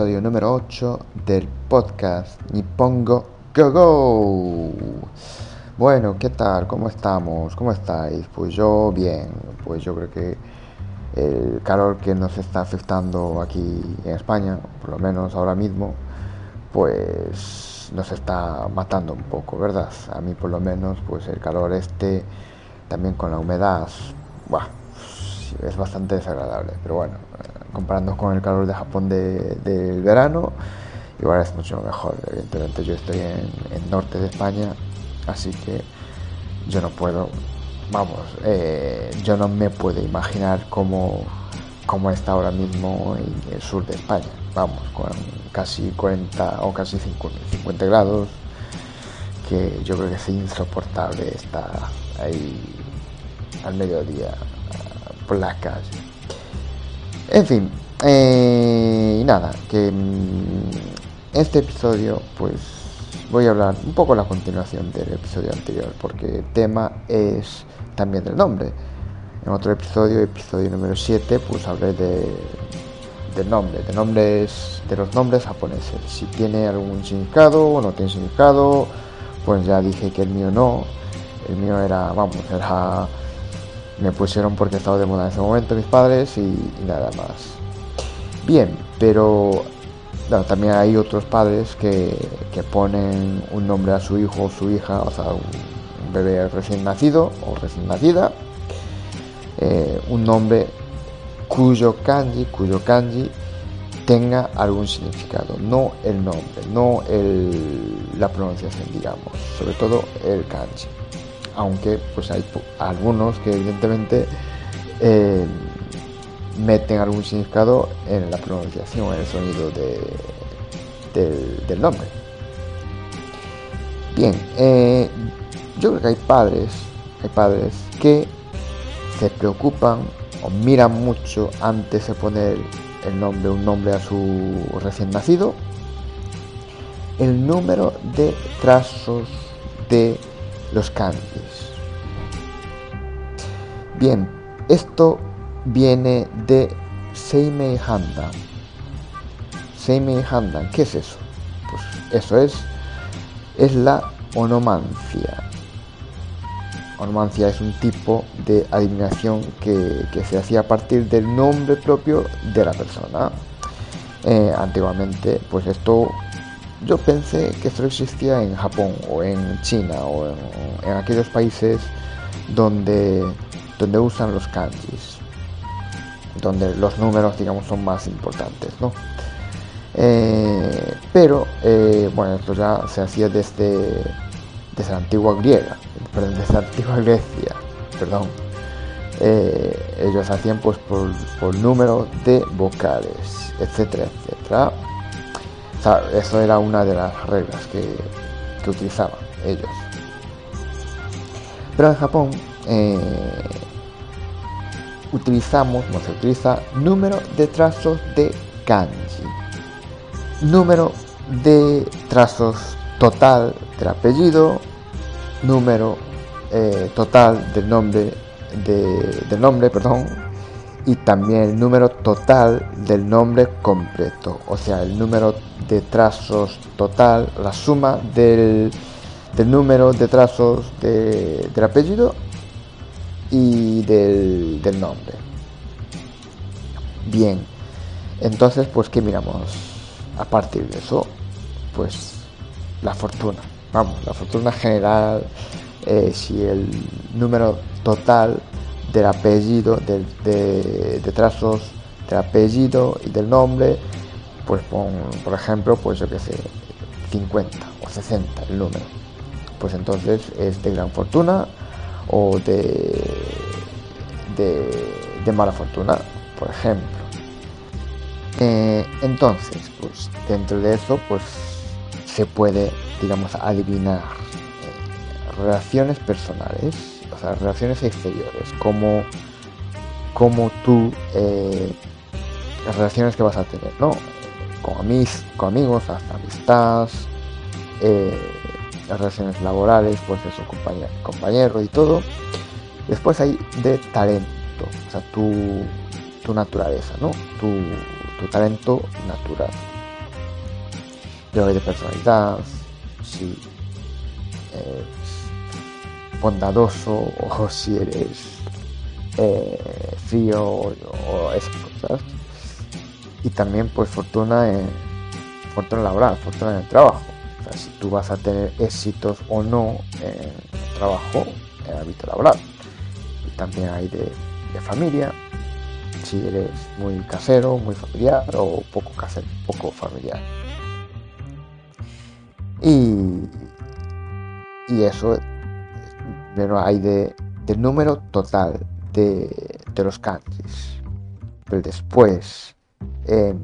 Episodio número 8 del podcast Nippongo Go Go. Bueno, ¿qué tal? ¿Cómo estamos? ¿Cómo estáis? Pues yo bien, pues yo creo que el calor que nos está afectando aquí en España, por lo menos ahora mismo, pues nos está matando un poco, ¿verdad? A mí por lo menos, pues el calor este, también con la humedad, es bastante desagradable, pero bueno, comparando con el calor de Japón del de, verano, igual es mucho mejor. Evidentemente yo estoy en el norte de España, así que yo no puedo, vamos, eh, yo no me puedo imaginar cómo, cómo está ahora mismo en el sur de España. Vamos, con casi 40 o casi 50 grados, que yo creo que es insoportable estar ahí al mediodía la calle. En fin, eh, y nada, que mm, este episodio pues voy a hablar un poco la continuación del episodio anterior, porque el tema es también del nombre. En otro episodio, episodio número 7, pues hablé de, del nombre, de nombres, de los nombres japoneses, si tiene algún significado o no tiene significado, pues ya dije que el mío no, el mío era, vamos, era me pusieron porque estaba de moda en ese momento mis padres y, nada más. Bien, pero también hay otros padres que, que, ponen un nombre a su hijo o su hija, o sea, un, bebé recién nacido o recién nacida, eh, un nombre cuyo kanji, cuyo kanji tenga algún significado, no el nombre, no el, la pronunciación, digamos, sobre todo el kanji aunque pues hay algunos que evidentemente eh, meten algún significado en la pronunciación, en el sonido del, nombre. Bien, eh, yo creo que hay padres, hay padres que se preocupan o miran mucho antes de poner el nombre, un nombre a su recién nacido, el número de trazos de los kanjis. Bien, esto viene de Seimei Handan. Seimei Handan, ¿qué es eso? Pues eso es, es la onomancia. Onomancia es un tipo de adivinación que, se hacía a partir del nombre propio de la persona. Eh, antiguamente, pues esto yo pensé que esto existía en Japón o en China o en, aquellos países donde, donde usan los kanjis, donde los números, digamos, son más importantes, ¿no? Eh, pero, eh, bueno, esto ya se hacía desde, desde la antigua griega, perdón, desde la antigua Grecia, perdón. Eh, ellos hacían pues por, por número de vocales, etcétera, etcétera eso era una de las reglas que, utilizaban ellos. Pero en Japón eh, utilizamos, no se utiliza, número de trazos de kanji. Número de trazos total del apellido, número eh, total del nombre, del nombre, perdón, y también el número total del nombre completo, o sea, el número de trazos total, la suma del, número de trazos del apellido y del, del nombre. Bien, entonces, pues, ¿qué miramos? A partir de eso, pues, la fortuna. Vamos, la fortuna general, eh, si el número total del apellido, del, de, trazos del apellido y del nombre, pues por ejemplo, pues yo que sé, 50 o 60 el número. Pues entonces es de gran fortuna o de, de, mala fortuna, por ejemplo. Eh, entonces, pues dentro de eso, pues se puede, digamos, adivinar eh, relaciones personales, sea, relaciones exteriores, como, como tú, eh, las relaciones que vas a tener, ¿no? Con, amis, con amigos, hasta amistades, eh, las relaciones laborales, pues eso, compañero, compañero y todo. Después hay de talento, o sea, tu, tu naturaleza, ¿no? Tu, tu talento natural. Luego hay de personalidad, si eres bondadoso o si eres eh, frío o, esas cosas. Y también pues fortuna en fortuna laboral, fortuna en el trabajo. O sea, si tú vas a tener éxitos o no en trabajo, en el laboral. Y también hay de, de familia, si eres muy casero, muy familiar o poco casero, poco familiar. Y, y eso, pero hay de, del número total de, de los kanjis. Pero después, em,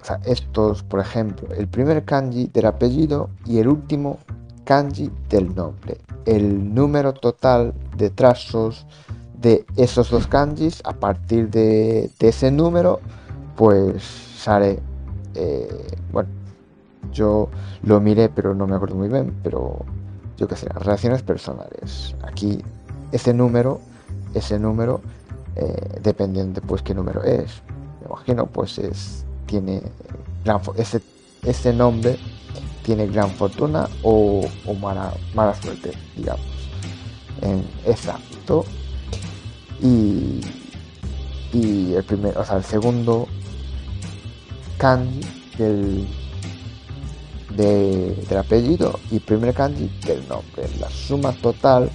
o sea, estos, por ejemplo, el primer kanji del apellido y el último kanji del nombre. El número total de trazos de esos dos kanjis, a partir de, de ese número, pues sale, eh, bueno, yo lo miré, pero no me acuerdo muy bien, pero yo qué sé, relaciones personales. Aquí ese número, ese número, eh, dependiendo de pues qué número es, me imagino, pues es, tiene gran, ese, ese nombre tiene gran fortuna o, o mala, mala suerte, digamos, en ámbito. Y, y el primer, o sea, el segundo kanji del, de, del apellido y primer kanji del nombre. La suma total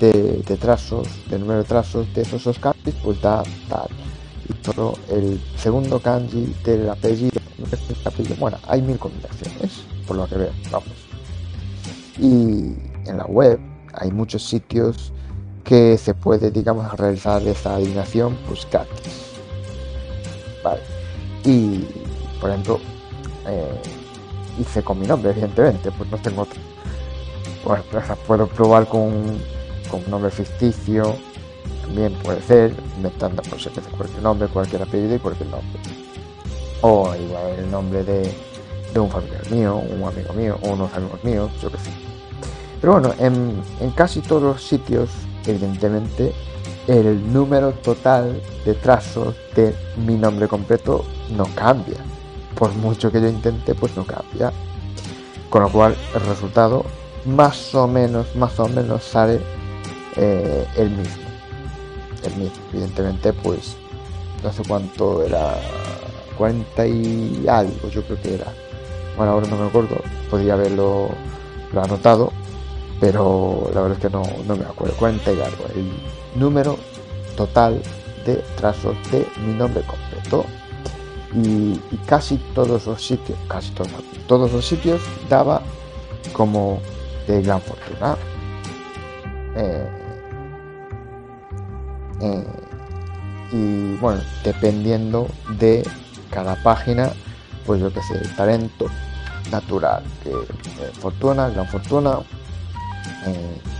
de, trazos, del número de trazos de esos dos kanjis, pues da tal. Y todo el segundo kanji del apellido, bueno, hay mil combinaciones, por lo que veo, vamos. Y en la web hay muchos sitios que se puede, digamos, realizar esta adivinación pues gratis. Vale. Y, por ejemplo, eh, hice con mi nombre, evidentemente, pues no tengo otro. Bueno, pues, puedo probar con, con un nombre ficticio, también puede ser, inventando pues, cualquier nombre, cualquier apellido y cualquier nombre. O igual el nombre de, de un familiar mío, un amigo mío, o unos amigos míos, yo qué sé. Pero bueno, en, en casi todos los sitios evidentemente el número total de trazos de mi nombre completo no cambia. Por mucho que yo intente, pues no cambia. Con lo cual el resultado más o menos, más o menos sale eh, el mismo. El mismo. Evidentemente, pues no sé cuánto era. 40 y algo, yo creo que era. Bueno, ahora no me acuerdo. Podría haberlo lo anotado pero la verdad es que no, no me acuerdo, 40 y algo, el número total de trazos de mi nombre completo. Y, casi todos los sitios, casi todos, todos los sitios daba como de gran fortuna. Eh, eh, y bueno, dependiendo de cada página, pues yo que sé, talento natural, que eh, fortuna, gran fortuna,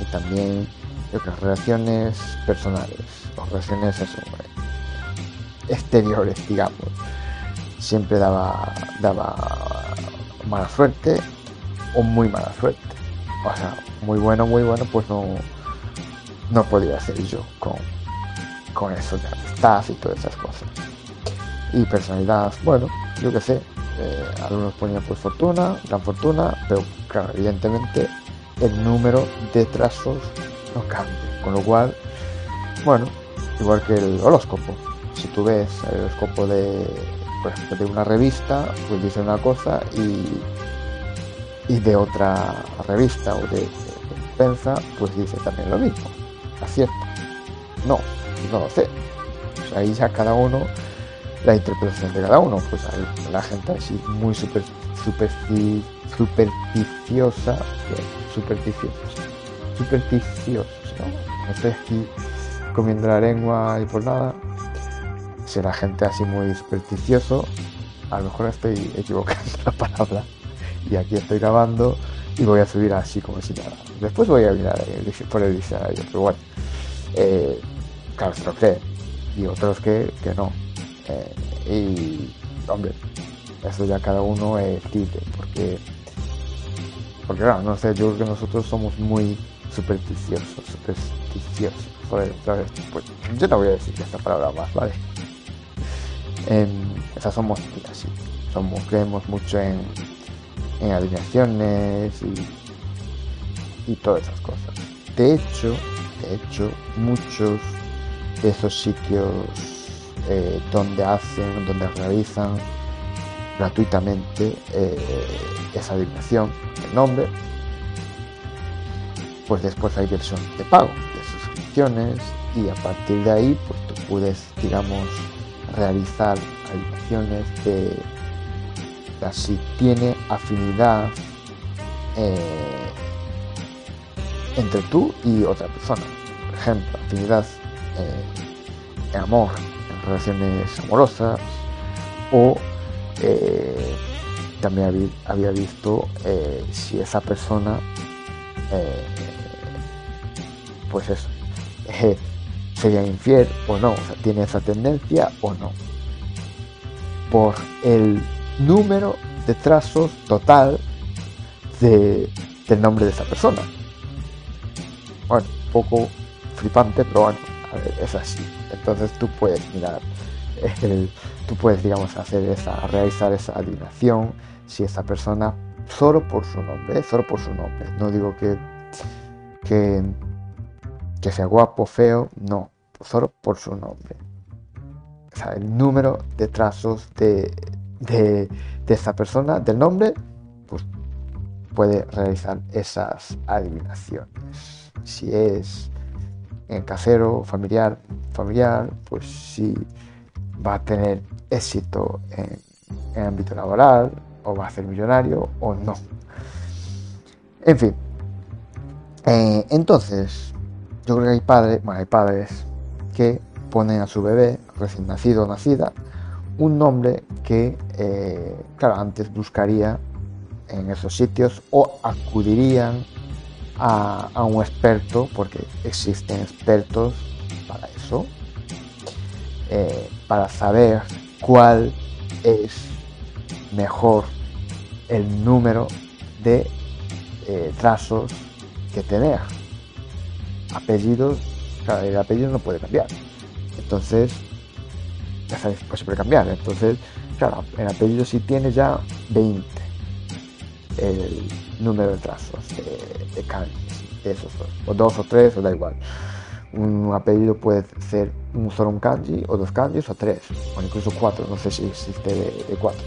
y también yo creo, relaciones personales o relaciones eso, exteriores digamos siempre daba daba mala suerte o muy mala suerte o sea muy bueno muy bueno pues no no podía ser yo con con eso de amistad y todas esas cosas y personalidad bueno yo que sé eh, algunos ponían pues fortuna gran fortuna pero claro evidentemente el número de trazos no cambia. Con lo cual, bueno, igual que el horóscopo. Si tú ves el horóscopo de, por ejemplo, de una revista, pues dice una cosa y, y de otra revista o de, de, prensa, pues dice también lo mismo. ¿Acierta? No, no lo sé. Sea, ahí ya cada uno, la interpretación de cada uno, pues la gente así muy super, super, supersticiosa, supersticiosos, supersticiosos, ¿no? estoy aquí comiendo la lengua y por nada. Si la gente así muy supersticioso, a lo mejor estoy equivocando la palabra y aquí estoy grabando y voy a subir así como si nada. Después voy a mirar por el diccionario, pero bueno, eh, claro, se lo creen y otros que, que no. Eh, y, hombre, eso ya cada uno es libre, porque, porque claro, no sé, yo creo que nosotros somos muy supersticiosos, supersticiosos. Pues yo no voy a decir esta palabra más, ¿vale? O sea, somos así, somos, creemos mucho en, en alineaciones y, y todas esas cosas. De hecho, de hecho, muchos de esos sitios eh, donde hacen, donde realizan gratuitamente eh, esa alineación, el nombre, pues después hay versión de pago, de suscripciones y a partir de ahí pues tú puedes, digamos, realizar alineaciones de si tiene afinidad eh, entre tú y otra persona. Por ejemplo, afinidad eh, en amor, en relaciones amorosas o eh, también había, visto si esa persona pues eso sería infiel o no, o sea, tiene esa tendencia o no. Por el número de trazos total de, del nombre de esa persona. Bueno, un poco flipante, pero bueno, es así. Entonces tú puedes mirar, tú puedes, digamos, hacer esa, realizar esa adivinación si esa persona, solo por su nombre, solo por su nombre. No digo que, que, que sea guapo, feo, no, solo por su nombre. O sea, el número de trazos de, de, esta persona, del nombre, pues puede realizar esas adivinaciones. Si es en casero, familiar, familiar, pues si va a tener éxito en, el ámbito laboral, o va a ser millonario, o no. En fin. Eh, entonces, yo creo que hay padres, bueno, hay padres que ponen a su bebé recién nacido o nacida un nombre que, eh, claro, antes buscaría en esos sitios o acudirían a, un experto, porque existen expertos para eso, eh, para saber cuál es mejor el número de eh, trazos que tener. Apellidos, claro, el apellido no puede cambiar. Entonces, ya sabes, pues puede cambiar. Entonces, claro, en apellido si tiene ya 20 el número de trazos de, de esos dos, o dos o tres, o da igual. Un apellido puede ser un solo un kanji, o dos kanjis, o tres, o incluso cuatro, no sé si existe de, cuatro.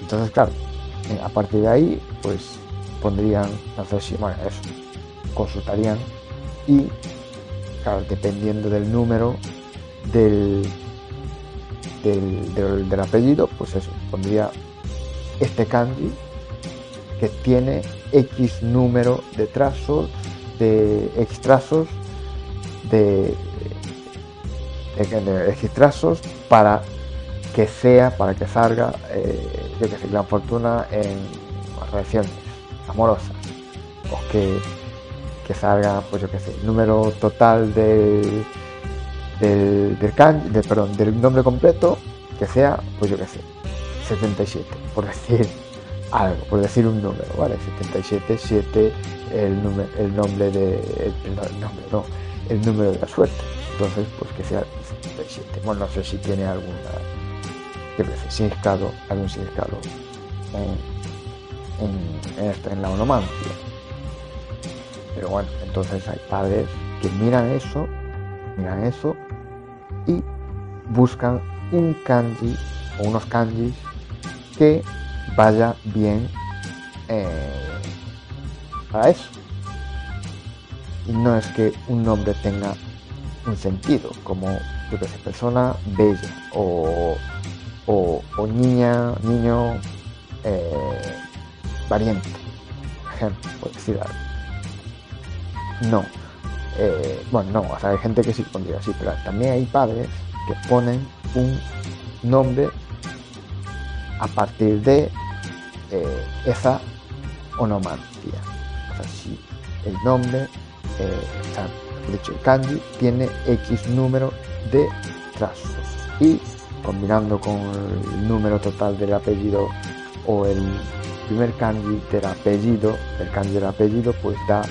Entonces, claro, eh, a partir de ahí, pues pondrían, no sé si, bueno, eso, consultarían y, claro, dependiendo del número, del, del, apellido, pues eso, pondría este kanji que tiene X número de trazos, de X trazos, de, X trazos para que sea, para que salga, eh, yo que sé, gran fortuna en relaciones amorosas, o que, que salga, pues yo que sé, número total de del, del, perdón, del nombre completo que sea, pues yo qué sé, 77, por decir algo, por decir un número, ¿vale? 77, 7, el, número, el nombre de, el, nombre, no, el número de la suerte. Entonces, pues que sea 77. Bueno, no sé si tiene alguna, qué sé, significado, algún significado en, en, en, esto, en la onomancia. Pero bueno, entonces hay padres que miran eso, miran eso y buscan un kanji o unos kanjis que vaya bien eh, para eso. Y no es que un nombre tenga un sentido, como yo que persona bella o, o, niña, niño eh, valiente, por ejemplo, por decir algo. No, eh, bueno, no, o sea, hay gente que sí pondría así, pero también hay padres que ponen un nombre a partir de eh, esa onomancia. O sea, si el nombre, eh, o sea, dicho, el kanji tiene X número de trazos y combinando con el número total del apellido o el primer kanji del apellido, el kanji del apellido, pues da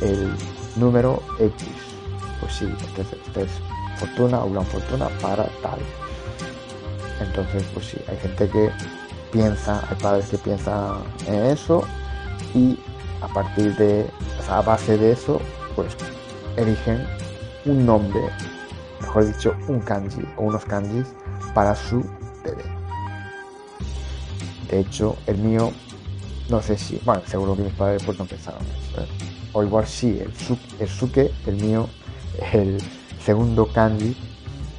el número X. Pues sí, entonces es fortuna o gran fortuna para tal. Entonces, pues sí, hay gente que piensa, hay padres que piensan en eso y a partir de, o sea, a base de eso, pues eligen un nombre, mejor dicho, un kanji o unos kanjis para su bebé. De hecho, el mío, no sé si, bueno, seguro que mis padres pues no pensaron eso. ¿eh? O igual sí, el, su, el suke, el mío, el segundo kanji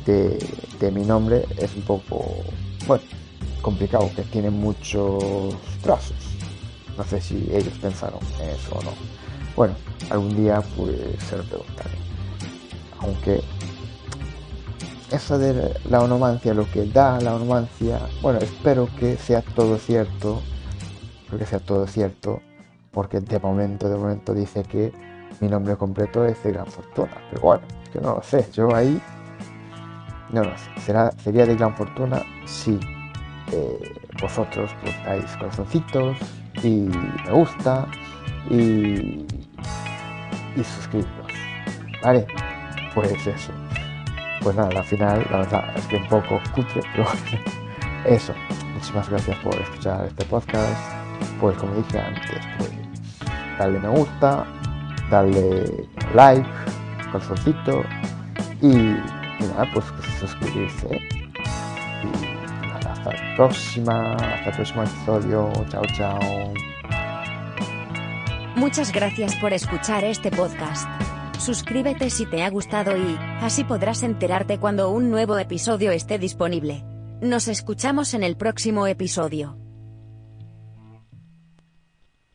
de, de mi nombre es un poco, bueno, complicado, que tiene muchos trazos. No sé si ellos pensaron en eso o no. Bueno, algún día pues se lo preguntaré. Aunque eso de la onomancia, lo que da la onomancia, bueno, espero que sea todo cierto, que sea todo cierto, porque de momento, de momento dice que mi nombre completo es de Gran Fortuna, pero bueno, yo no lo sé, yo ahí no lo sé, ¿Será, sería de Gran Fortuna si eh, vosotros pues dais corazoncitos y me gusta y, y suscribiros, ¿vale? Pues eso pues nada, al final, la verdad es que un poco cutre, pero eso. Muchísimas gracias por escuchar este podcast. Pues como dije antes, pues darle me gusta, darle like, corazoncito y, y nada, pues suscribirse. Y nada, hasta la próxima, hasta el próximo episodio. Chao, chao. Muchas gracias por escuchar este podcast. Suscríbete si te ha gustado y, así podrás enterarte cuando un nuevo episodio esté disponible. Nos escuchamos en el próximo episodio.